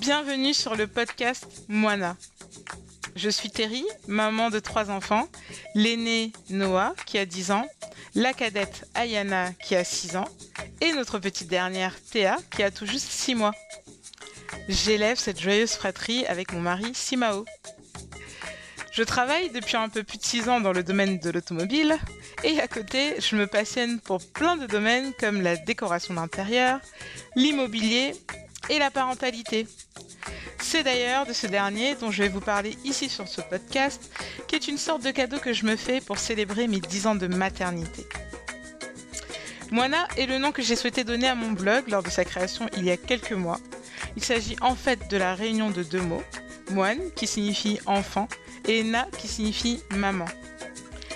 Bienvenue sur le podcast Moana. Je suis Terry, maman de trois enfants, l'aîné Noah qui a 10 ans, la cadette Ayana qui a 6 ans et notre petite dernière Théa qui a tout juste 6 mois. J'élève cette joyeuse fratrie avec mon mari Simao. Je travaille depuis un peu plus de 6 ans dans le domaine de l'automobile et à côté, je me passionne pour plein de domaines comme la décoration d'intérieur, l'immobilier et la parentalité. C'est d'ailleurs de ce dernier dont je vais vous parler ici sur ce podcast, qui est une sorte de cadeau que je me fais pour célébrer mes 10 ans de maternité. Moana est le nom que j'ai souhaité donner à mon blog lors de sa création il y a quelques mois. Il s'agit en fait de la réunion de deux mots, moine qui signifie enfant et na qui signifie maman.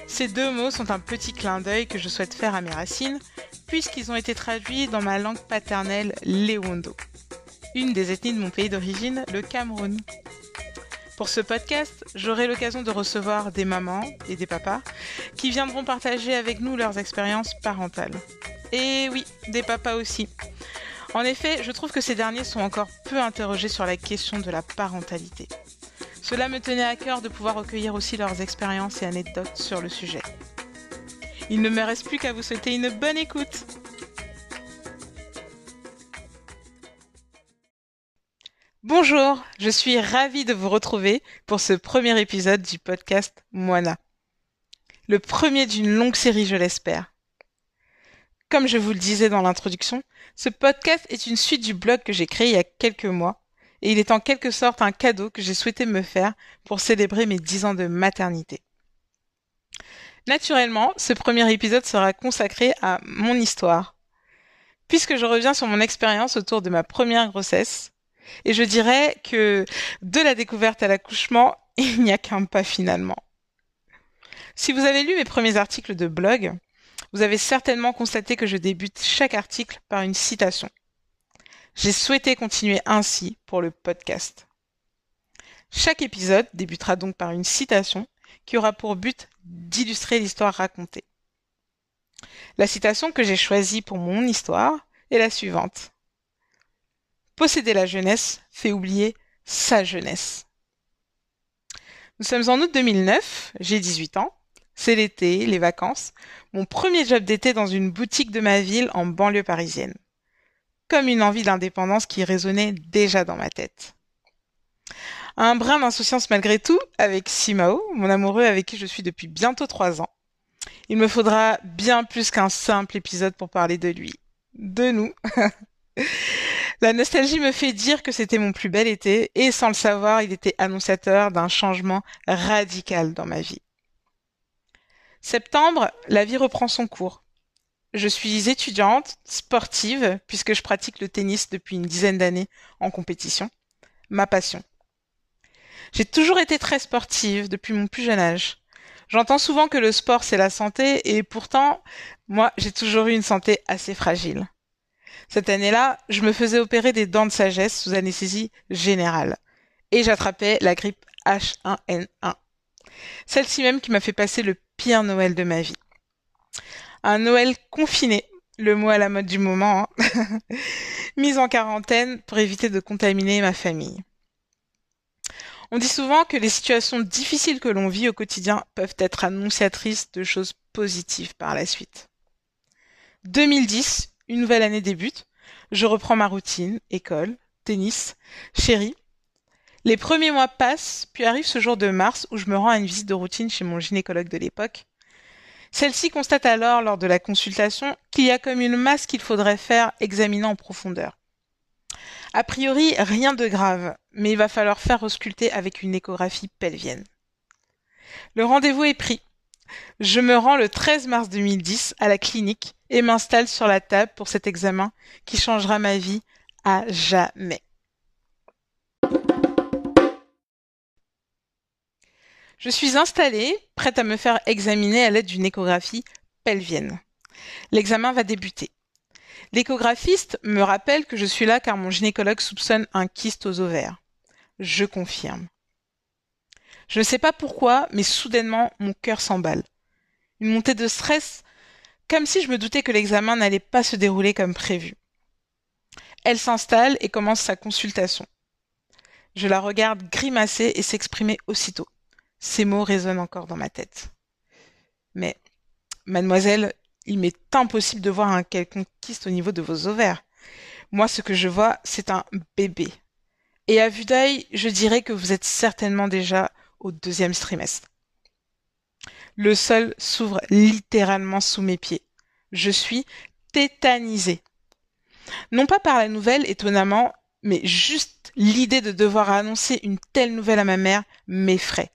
Ces deux mots sont un petit clin d'œil que je souhaite faire à mes racines, puisqu'ils ont été traduits dans ma langue paternelle Lewondo, une des ethnies de mon pays d'origine, le Cameroun. Pour ce podcast, j'aurai l'occasion de recevoir des mamans et des papas qui viendront partager avec nous leurs expériences parentales. Et oui, des papas aussi. En effet, je trouve que ces derniers sont encore peu interrogés sur la question de la parentalité. Cela me tenait à cœur de pouvoir recueillir aussi leurs expériences et anecdotes sur le sujet. Il ne me reste plus qu'à vous souhaiter une bonne écoute. Bonjour, je suis ravie de vous retrouver pour ce premier épisode du podcast Moana. Le premier d'une longue série, je l'espère. Comme je vous le disais dans l'introduction, ce podcast est une suite du blog que j'ai créé il y a quelques mois, et il est en quelque sorte un cadeau que j'ai souhaité me faire pour célébrer mes dix ans de maternité. Naturellement, ce premier épisode sera consacré à mon histoire, puisque je reviens sur mon expérience autour de ma première grossesse, et je dirais que de la découverte à l'accouchement, il n'y a qu'un pas finalement. Si vous avez lu mes premiers articles de blog, vous avez certainement constaté que je débute chaque article par une citation. J'ai souhaité continuer ainsi pour le podcast. Chaque épisode débutera donc par une citation qui aura pour but d'illustrer l'histoire racontée. La citation que j'ai choisie pour mon histoire est la suivante. Posséder la jeunesse fait oublier sa jeunesse. Nous sommes en août 2009, j'ai 18 ans, c'est l'été, les vacances, mon premier job d'été dans une boutique de ma ville en banlieue parisienne. Comme une envie d'indépendance qui résonnait déjà dans ma tête. Un brin d'insouciance malgré tout avec Simao, mon amoureux avec qui je suis depuis bientôt trois ans. Il me faudra bien plus qu'un simple épisode pour parler de lui. De nous. La nostalgie me fait dire que c'était mon plus bel été, et sans le savoir, il était annonciateur d'un changement radical dans ma vie. Septembre, la vie reprend son cours. Je suis étudiante, sportive, puisque je pratique le tennis depuis une dizaine d'années en compétition. Ma passion. J'ai toujours été très sportive depuis mon plus jeune âge. J'entends souvent que le sport c'est la santé et pourtant, moi, j'ai toujours eu une santé assez fragile. Cette année-là, je me faisais opérer des dents de sagesse sous anesthésie générale. Et j'attrapais la grippe H1N1. Celle-ci même qui m'a fait passer le pire Noël de ma vie. Un Noël confiné, le mot à la mode du moment, hein. mise en quarantaine pour éviter de contaminer ma famille. On dit souvent que les situations difficiles que l'on vit au quotidien peuvent être annonciatrices de choses positives par la suite. 2010 une nouvelle année débute. Je reprends ma routine, école, tennis, chérie. Les premiers mois passent, puis arrive ce jour de mars où je me rends à une visite de routine chez mon gynécologue de l'époque. Celle-ci constate alors lors de la consultation qu'il y a comme une masse qu'il faudrait faire examiner en profondeur. A priori, rien de grave, mais il va falloir faire ausculter avec une échographie pelvienne. Le rendez-vous est pris. Je me rends le 13 mars 2010 à la clinique et m'installe sur la table pour cet examen qui changera ma vie à jamais. Je suis installée, prête à me faire examiner à l'aide d'une échographie pelvienne. L'examen va débuter. L'échographiste me rappelle que je suis là car mon gynécologue soupçonne un kyste aux ovaires. Je confirme. Je ne sais pas pourquoi, mais soudainement mon cœur s'emballe. Une montée de stress, comme si je me doutais que l'examen n'allait pas se dérouler comme prévu. Elle s'installe et commence sa consultation. Je la regarde grimacer et s'exprimer aussitôt. Ces mots résonnent encore dans ma tête. Mais, mademoiselle, il m'est impossible de voir un quelconque kyste au niveau de vos ovaires. Moi, ce que je vois, c'est un bébé. Et à vue d'œil, je dirais que vous êtes certainement déjà au deuxième trimestre. Le sol s'ouvre littéralement sous mes pieds. Je suis tétanisée. Non pas par la nouvelle, étonnamment, mais juste l'idée de devoir annoncer une telle nouvelle à ma mère m'effraie.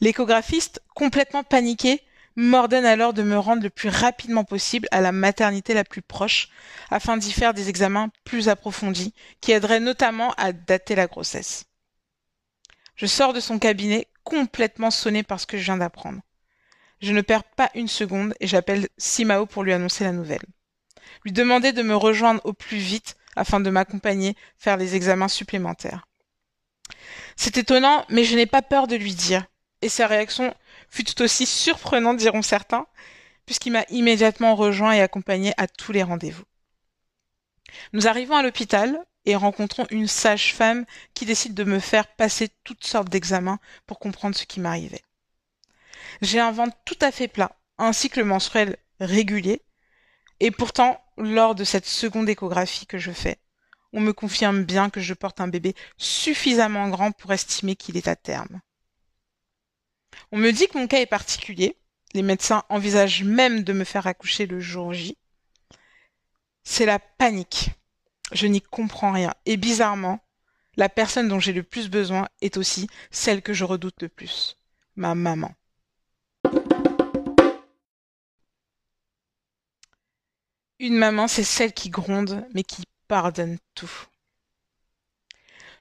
L'échographiste, complètement paniqué, m'ordonne alors de me rendre le plus rapidement possible à la maternité la plus proche, afin d'y faire des examens plus approfondis, qui aideraient notamment à dater la grossesse. Je sors de son cabinet complètement sonné par ce que je viens d'apprendre. Je ne perds pas une seconde et j'appelle Simao pour lui annoncer la nouvelle. Lui demander de me rejoindre au plus vite afin de m'accompagner faire les examens supplémentaires. C'est étonnant, mais je n'ai pas peur de lui dire. Et sa réaction fut tout aussi surprenante, diront certains, puisqu'il m'a immédiatement rejoint et accompagné à tous les rendez-vous. Nous arrivons à l'hôpital et rencontrons une sage-femme qui décide de me faire passer toutes sortes d'examens pour comprendre ce qui m'arrivait. J'ai un ventre tout à fait plat, ainsi que le menstruel régulier, et pourtant, lors de cette seconde échographie que je fais, on me confirme bien que je porte un bébé suffisamment grand pour estimer qu'il est à terme. On me dit que mon cas est particulier. Les médecins envisagent même de me faire accoucher le jour J. C'est la panique. Je n'y comprends rien. Et bizarrement, la personne dont j'ai le plus besoin est aussi celle que je redoute le plus. Ma maman. Une maman, c'est celle qui gronde, mais qui pardonne tout.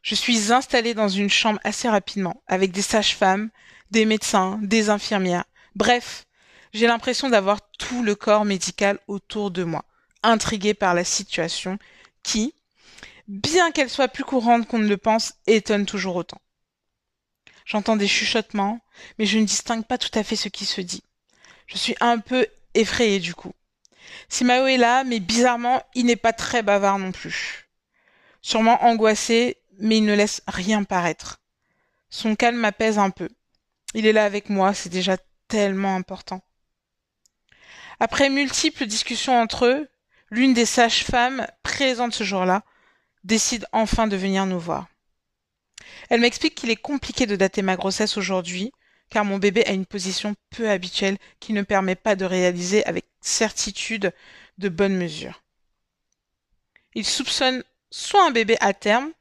Je suis installée dans une chambre assez rapidement, avec des sages-femmes, des médecins, des infirmières. Bref, j'ai l'impression d'avoir tout le corps médical autour de moi, intrigué par la situation qui, bien qu'elle soit plus courante qu'on ne le pense, étonne toujours autant. J'entends des chuchotements, mais je ne distingue pas tout à fait ce qui se dit. Je suis un peu effrayée du coup. Simao est là, mais bizarrement, il n'est pas très bavard non plus. Sûrement angoissé, mais il ne laisse rien paraître. Son calme m'apaise un peu. Il est là avec moi, c'est déjà tellement important. Après multiples discussions entre eux, l'une des sages-femmes présentes ce jour-là décide enfin de venir nous voir. Elle m'explique qu'il est compliqué de dater ma grossesse aujourd'hui, car mon bébé a une position peu habituelle qui ne permet pas de réaliser avec certitude de bonnes mesures. Il soupçonne soit un bébé à terme,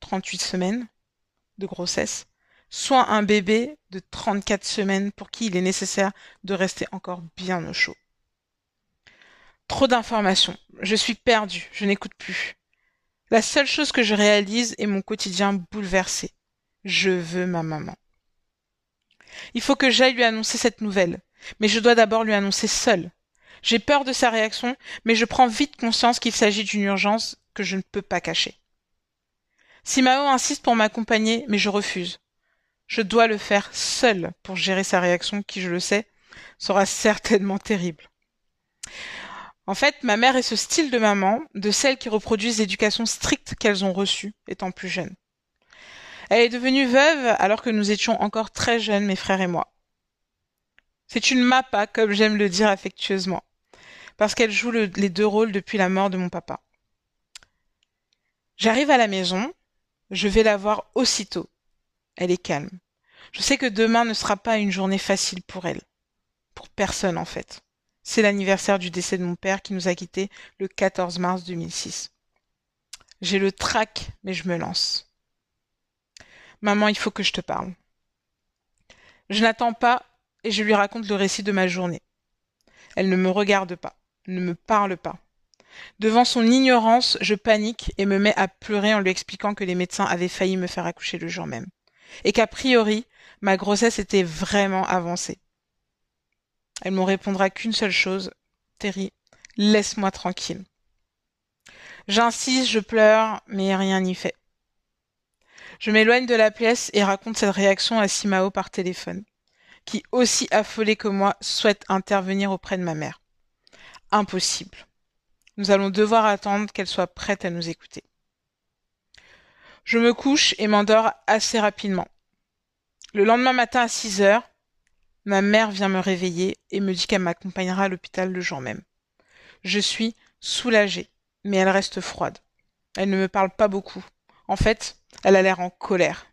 38 semaines de grossesse, soit un bébé de 34 semaines pour qui il est nécessaire de rester encore bien au chaud. Trop d'informations. Je suis perdue. Je n'écoute plus. La seule chose que je réalise est mon quotidien bouleversé. Je veux ma maman. Il faut que j'aille lui annoncer cette nouvelle, mais je dois d'abord lui annoncer seule. J'ai peur de sa réaction, mais je prends vite conscience qu'il s'agit d'une urgence que je ne peux pas cacher. Simao insiste pour m'accompagner, mais je refuse. Je dois le faire seule pour gérer sa réaction qui, je le sais, sera certainement terrible. En fait, ma mère est ce style de maman, de celles qui reproduisent l'éducation stricte qu'elles ont reçue étant plus jeunes. Elle est devenue veuve alors que nous étions encore très jeunes, mes frères et moi. C'est une mappa, comme j'aime le dire affectueusement, parce qu'elle joue les deux rôles depuis la mort de mon papa. J'arrive à la maison, je vais la voir aussitôt. Elle est calme. Je sais que demain ne sera pas une journée facile pour elle. Pour personne, en fait. C'est l'anniversaire du décès de mon père qui nous a quittés le 14 mars 2006. J'ai le trac, mais je me lance. Maman, il faut que je te parle. Je n'attends pas et je lui raconte le récit de ma journée. Elle ne me regarde pas, ne me parle pas. Devant son ignorance, je panique et me mets à pleurer en lui expliquant que les médecins avaient failli me faire accoucher le jour même. Et qu'a priori, ma grossesse était vraiment avancée. Elle m'en répondra qu'une seule chose. Terry, laisse-moi tranquille. J'insiste, je pleure, mais rien n'y fait. Je m'éloigne de la pièce et raconte cette réaction à Simao par téléphone, qui, aussi affolée que moi, souhaite intervenir auprès de ma mère. Impossible. Nous allons devoir attendre qu'elle soit prête à nous écouter. Je me couche et m'endors assez rapidement. Le lendemain matin à 6 heures, ma mère vient me réveiller et me dit qu'elle m'accompagnera à l'hôpital le jour même. Je suis soulagée, mais elle reste froide. Elle ne me parle pas beaucoup. En fait, elle a l'air en colère.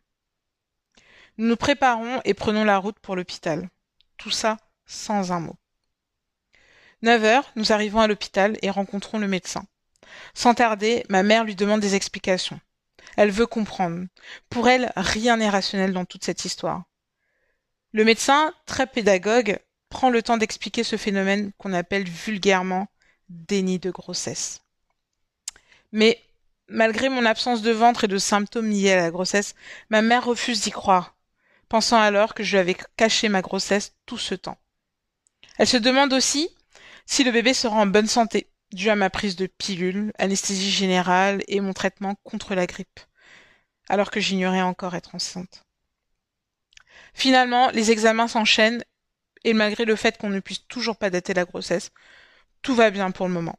Nous nous préparons et prenons la route pour l'hôpital. Tout ça sans un mot. 9 heures, nous arrivons à l'hôpital et rencontrons le médecin. Sans tarder, ma mère lui demande des explications. Elle veut comprendre. Pour elle, rien n'est rationnel dans toute cette histoire. Le médecin, très pédagogue, prend le temps d'expliquer ce phénomène qu'on appelle vulgairement déni de grossesse. Mais malgré mon absence de ventre et de symptômes liés à la grossesse, ma mère refuse d'y croire, pensant alors que je lui avais caché ma grossesse tout ce temps. Elle se demande aussi si le bébé sera en bonne santé, dû à ma prise de pilules, anesthésie générale et mon traitement contre la grippe, alors que j'ignorais encore être enceinte. Finalement, les examens s'enchaînent et malgré le fait qu'on ne puisse toujours pas dater la grossesse, tout va bien pour le moment.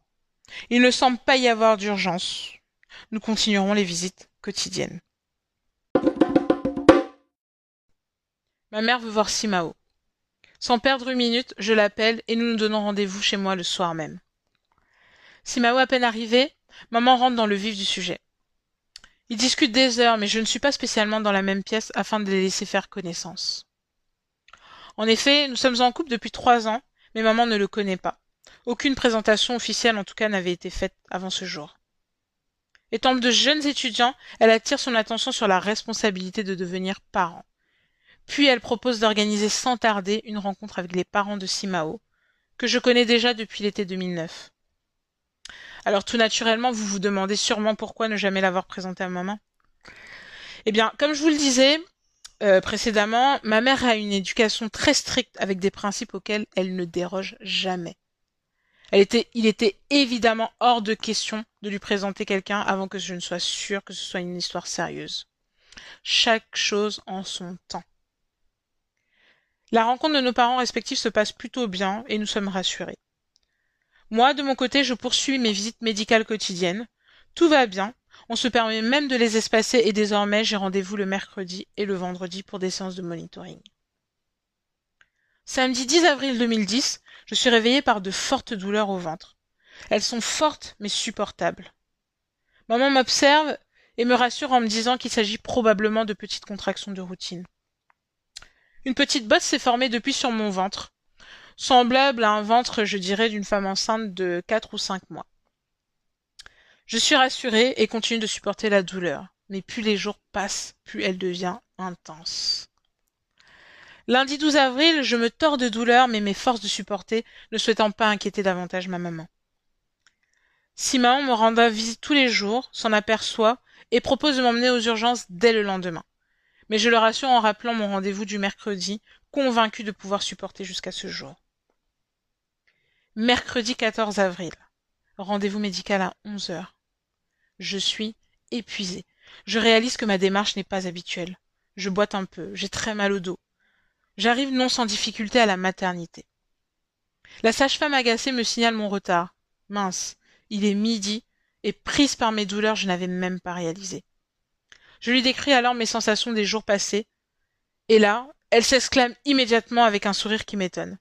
Il ne semble pas y avoir d'urgence. Nous continuerons les visites quotidiennes. Ma mère veut voir Simao. Sans perdre une minute, je l'appelle et nous nous donnons rendez-vous chez moi le soir même. Simao à peine arrivé, maman rentre dans le vif du sujet. Ils discutent des heures, mais je ne suis pas spécialement dans la même pièce afin de les laisser faire connaissance. En effet, nous sommes en couple depuis trois ans, mais maman ne le connaît pas. Aucune présentation officielle en tout cas n'avait été faite avant ce jour. Étant de jeunes étudiants, elle attire son attention sur la responsabilité de devenir parent. Puis elle propose d'organiser sans tarder une rencontre avec les parents de Simao, que je connais déjà depuis l'été 2009. Alors tout naturellement, vous vous demandez sûrement pourquoi ne jamais l'avoir présenté à maman. Eh bien, comme je vous le disais euh, précédemment, ma mère a une éducation très stricte avec des principes auxquels elle ne déroge jamais. Elle était, il était évidemment hors de question de lui présenter quelqu'un avant que je ne sois sûre que ce soit une histoire sérieuse. Chaque chose en son temps. La rencontre de nos parents respectifs se passe plutôt bien et nous sommes rassurés. Moi, de mon côté, je poursuis mes visites médicales quotidiennes. Tout va bien. On se permet même de les espacer et désormais j'ai rendez-vous le mercredi et le vendredi pour des séances de monitoring. Samedi 10 avril 2010, je suis réveillée par de fortes douleurs au ventre. Elles sont fortes mais supportables. Maman m'observe et me rassure en me disant qu'il s'agit probablement de petites contractions de routine. Une petite botte s'est formée depuis sur mon ventre, semblable à un ventre, je dirais, d'une femme enceinte de quatre ou cinq mois. Je suis rassurée et continue de supporter la douleur, mais plus les jours passent, plus elle devient intense. Lundi 12 avril, je me tords de douleur, mais mes forces de supporter, ne souhaitant pas inquiéter davantage ma maman. Si maman me rendra visite tous les jours, s'en aperçoit et propose de m'emmener aux urgences dès le lendemain mais je le rassure en rappelant mon rendez-vous du mercredi, convaincu de pouvoir supporter jusqu'à ce jour. Mercredi 14 avril. Rendez-vous médical à 11 heures. Je suis épuisée. Je réalise que ma démarche n'est pas habituelle. Je boite un peu, j'ai très mal au dos. J'arrive non sans difficulté à la maternité. La sage-femme agacée me signale mon retard. Mince, il est midi, et prise par mes douleurs, je n'avais même pas réalisé. Je lui décris alors mes sensations des jours passés. Et là, elle s'exclame immédiatement avec un sourire qui m'étonne.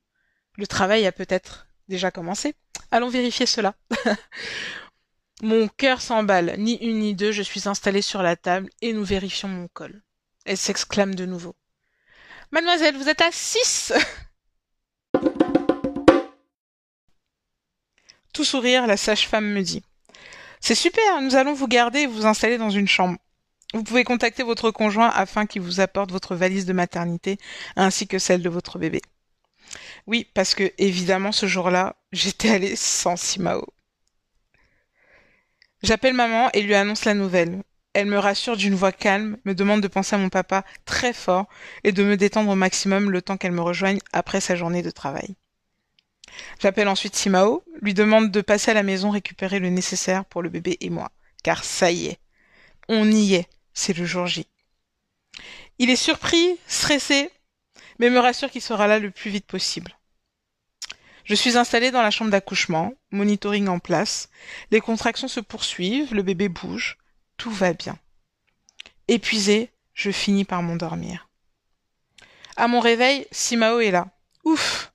Le travail a peut-être déjà commencé. Allons vérifier cela. mon cœur s'emballe. Ni une ni deux, je suis installée sur la table et nous vérifions mon col. Elle s'exclame de nouveau. Mademoiselle, vous êtes à six Tout sourire, la sage-femme me dit. C'est super, nous allons vous garder et vous installer dans une chambre. Vous pouvez contacter votre conjoint afin qu'il vous apporte votre valise de maternité ainsi que celle de votre bébé. Oui, parce que évidemment ce jour-là, j'étais allée sans Simao. J'appelle maman et lui annonce la nouvelle. Elle me rassure d'une voix calme, me demande de penser à mon papa très fort et de me détendre au maximum le temps qu'elle me rejoigne après sa journée de travail. J'appelle ensuite Simao, lui demande de passer à la maison récupérer le nécessaire pour le bébé et moi, car ça y est, on y est c'est le jour J. Il est surpris, stressé, mais me rassure qu'il sera là le plus vite possible. Je suis installée dans la chambre d'accouchement, monitoring en place, les contractions se poursuivent, le bébé bouge, tout va bien. Épuisée, je finis par m'endormir. À mon réveil, Simao est là. Ouf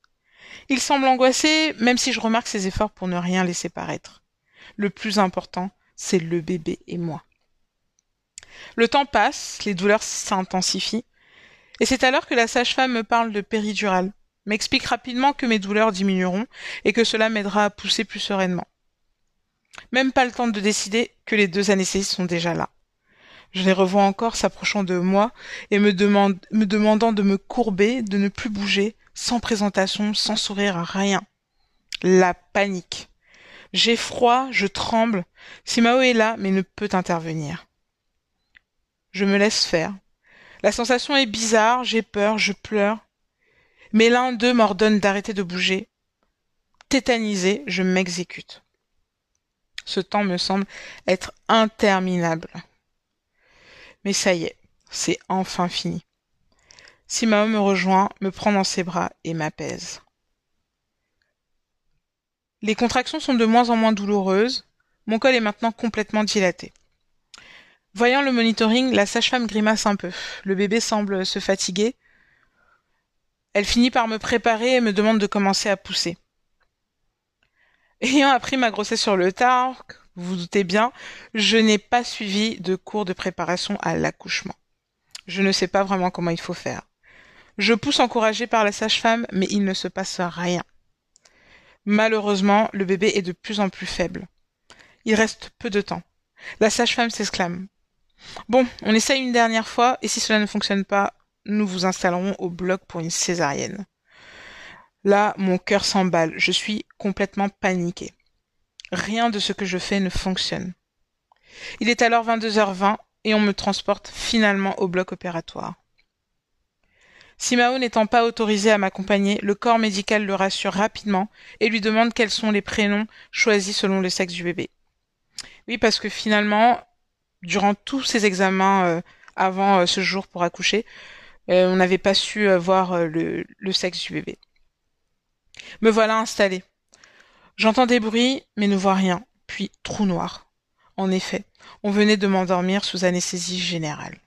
Il semble angoissé, même si je remarque ses efforts pour ne rien laisser paraître. Le plus important, c'est le bébé et moi. Le temps passe, les douleurs s'intensifient, et c'est alors que la sage-femme me parle de péridurale, m'explique rapidement que mes douleurs diminueront et que cela m'aidera à pousser plus sereinement. Même pas le temps de décider que les deux anesthésistes sont déjà là. Je les revois encore s'approchant de moi et me, demandant de me courber, de ne plus bouger, sans présentation, sans sourire, rien. La panique. J'ai froid, je tremble. Simao est là, mais ne peut intervenir. Je me laisse faire. La sensation est bizarre, j'ai peur, je pleure. Mais l'un d'eux m'ordonne d'arrêter de bouger. Tétanisé, je m'exécute. Ce temps me semble être interminable. Mais ça y est, c'est enfin fini. Simao me rejoint, me prend dans ses bras et m'apaise. Les contractions sont de moins en moins douloureuses. Mon col est maintenant complètement dilaté. Voyant le monitoring, la sage-femme grimace un peu. Le bébé semble se fatiguer. Elle finit par me préparer et me demande de commencer à pousser. Ayant appris ma grossesse sur le tard, vous vous doutez bien, je n'ai pas suivi de cours de préparation à l'accouchement. Je ne sais pas vraiment comment il faut faire. Je pousse encouragé par la sage-femme, mais il ne se passe rien. Malheureusement, le bébé est de plus en plus faible. Il reste peu de temps. La sage-femme s'exclame. Bon, on essaye une dernière fois, et si cela ne fonctionne pas, nous vous installerons au bloc pour une césarienne. Là, mon cœur s'emballe, je suis complètement paniqué. Rien de ce que je fais ne fonctionne. Il est alors 22h20 et on me transporte finalement au bloc opératoire. Simao n'étant pas autorisé à m'accompagner, le corps médical le rassure rapidement et lui demande quels sont les prénoms choisis selon le sexe du bébé. Oui, parce que finalement, durant tous ces examens euh, avant euh, ce jour pour accoucher, euh, on n'avait pas su voir le, le sexe du bébé. Me voilà installé. J'entends des bruits, mais ne vois rien, puis trou noir. En effet, on venait de m'endormir sous anesthésie générale.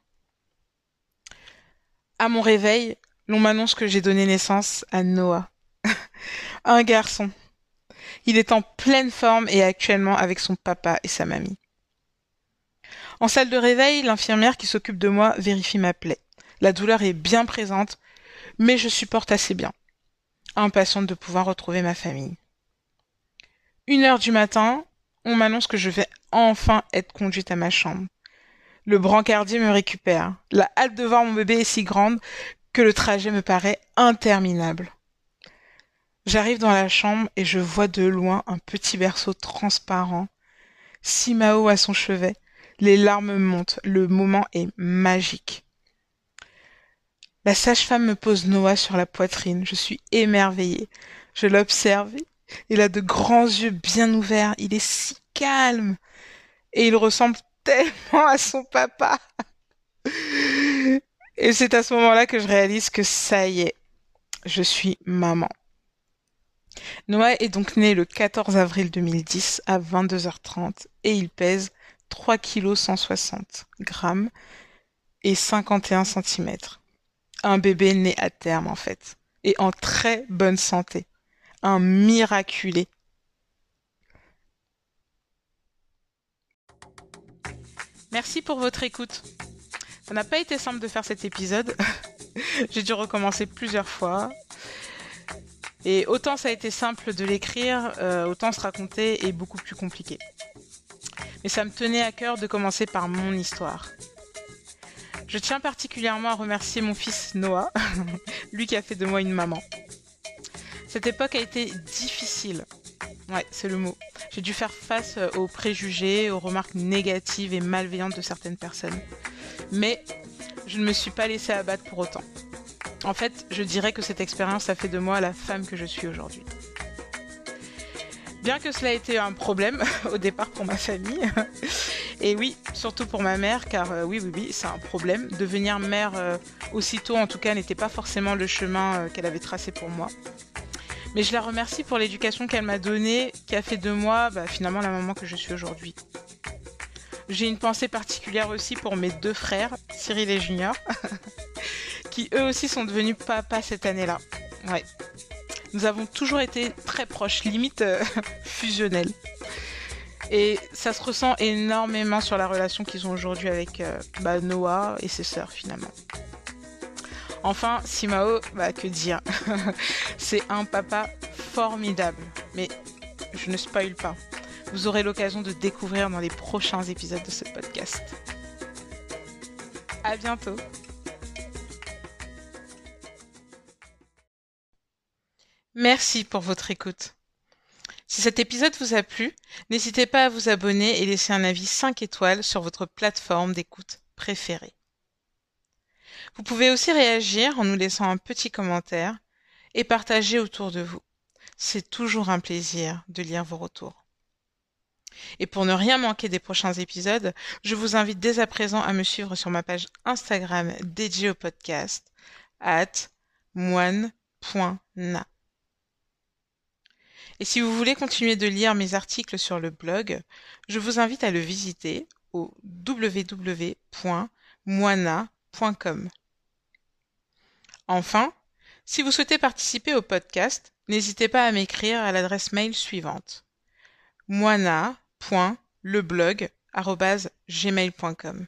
À mon réveil, l'on m'annonce que j'ai donné naissance à Noah. un garçon. Il est en pleine forme et actuellement avec son papa et sa mamie. En salle de réveil, l'infirmière qui s'occupe de moi vérifie ma plaie. La douleur est bien présente, mais je supporte assez bien. Impatiente de pouvoir retrouver ma famille. Une heure du matin, on m'annonce que je vais enfin être conduite à ma chambre. Le brancardier me récupère. La hâte de voir mon bébé est si grande que le trajet me paraît interminable. J'arrive dans la chambre et je vois de loin un petit berceau transparent. Simao à son chevet. Les larmes montent. Le moment est magique. La sage-femme me pose Noah sur la poitrine. Je suis émerveillée. Je l'observe. Il a de grands yeux bien ouverts. Il est si calme. Et il ressemble tellement à son papa. Et c'est à ce moment-là que je réalise que ça y est, je suis maman. Noah est donc né le 14 avril 2010 à 22h30 et il pèse 3 kg 160 grammes et 51 cm. Un bébé né à terme en fait et en très bonne santé. Un miraculé. Merci pour votre écoute. Ça n'a pas été simple de faire cet épisode. J'ai dû recommencer plusieurs fois. Et autant ça a été simple de l'écrire, euh, autant se raconter est beaucoup plus compliqué. Mais ça me tenait à cœur de commencer par mon histoire. Je tiens particulièrement à remercier mon fils Noah, lui qui a fait de moi une maman. Cette époque a été difficile. Ouais, c'est le mot. J'ai dû faire face euh, aux préjugés, aux remarques négatives et malveillantes de certaines personnes. Mais je ne me suis pas laissée abattre pour autant. En fait, je dirais que cette expérience a fait de moi la femme que je suis aujourd'hui. Bien que cela ait été un problème au départ pour ma famille, et oui, surtout pour ma mère, car euh, oui, oui, oui, c'est un problème. Devenir mère euh, aussitôt, en tout cas, n'était pas forcément le chemin qu'elle avait tracé pour moi. Mais je la remercie pour l'éducation qu'elle m'a donnée, qui a fait de moi bah, finalement la maman que je suis aujourd'hui. J'ai une pensée particulière aussi pour mes deux frères, Cyril et Junior, qui eux aussi sont devenus papas cette année-là. Ouais. Nous avons toujours été très proches, limite euh, fusionnels. Et ça se ressent énormément sur la relation qu'ils ont aujourd'hui avec euh, bah, Noah et ses sœurs finalement. Enfin, Simao, bah que dire? C'est un papa formidable. Mais je ne spoil pas. Vous aurez l'occasion de découvrir dans les prochains épisodes de ce podcast. À bientôt. Merci pour votre écoute. Si cet épisode vous a plu, n'hésitez pas à vous abonner et laisser un avis 5 étoiles sur votre plateforme d'écoute préférée. Vous pouvez aussi réagir en nous laissant un petit commentaire et partager autour de vous. C'est toujours un plaisir de lire vos retours. Et pour ne rien manquer des prochains épisodes, je vous invite dès à présent à me suivre sur ma page Instagram dédiée au podcast at moine.na. Et si vous voulez continuer de lire mes articles sur le blog, je vous invite à le visiter au www.moina.com. Enfin, si vous souhaitez participer au podcast, n'hésitez pas à m'écrire à l'adresse mail suivante moina.leblog.gmail.com.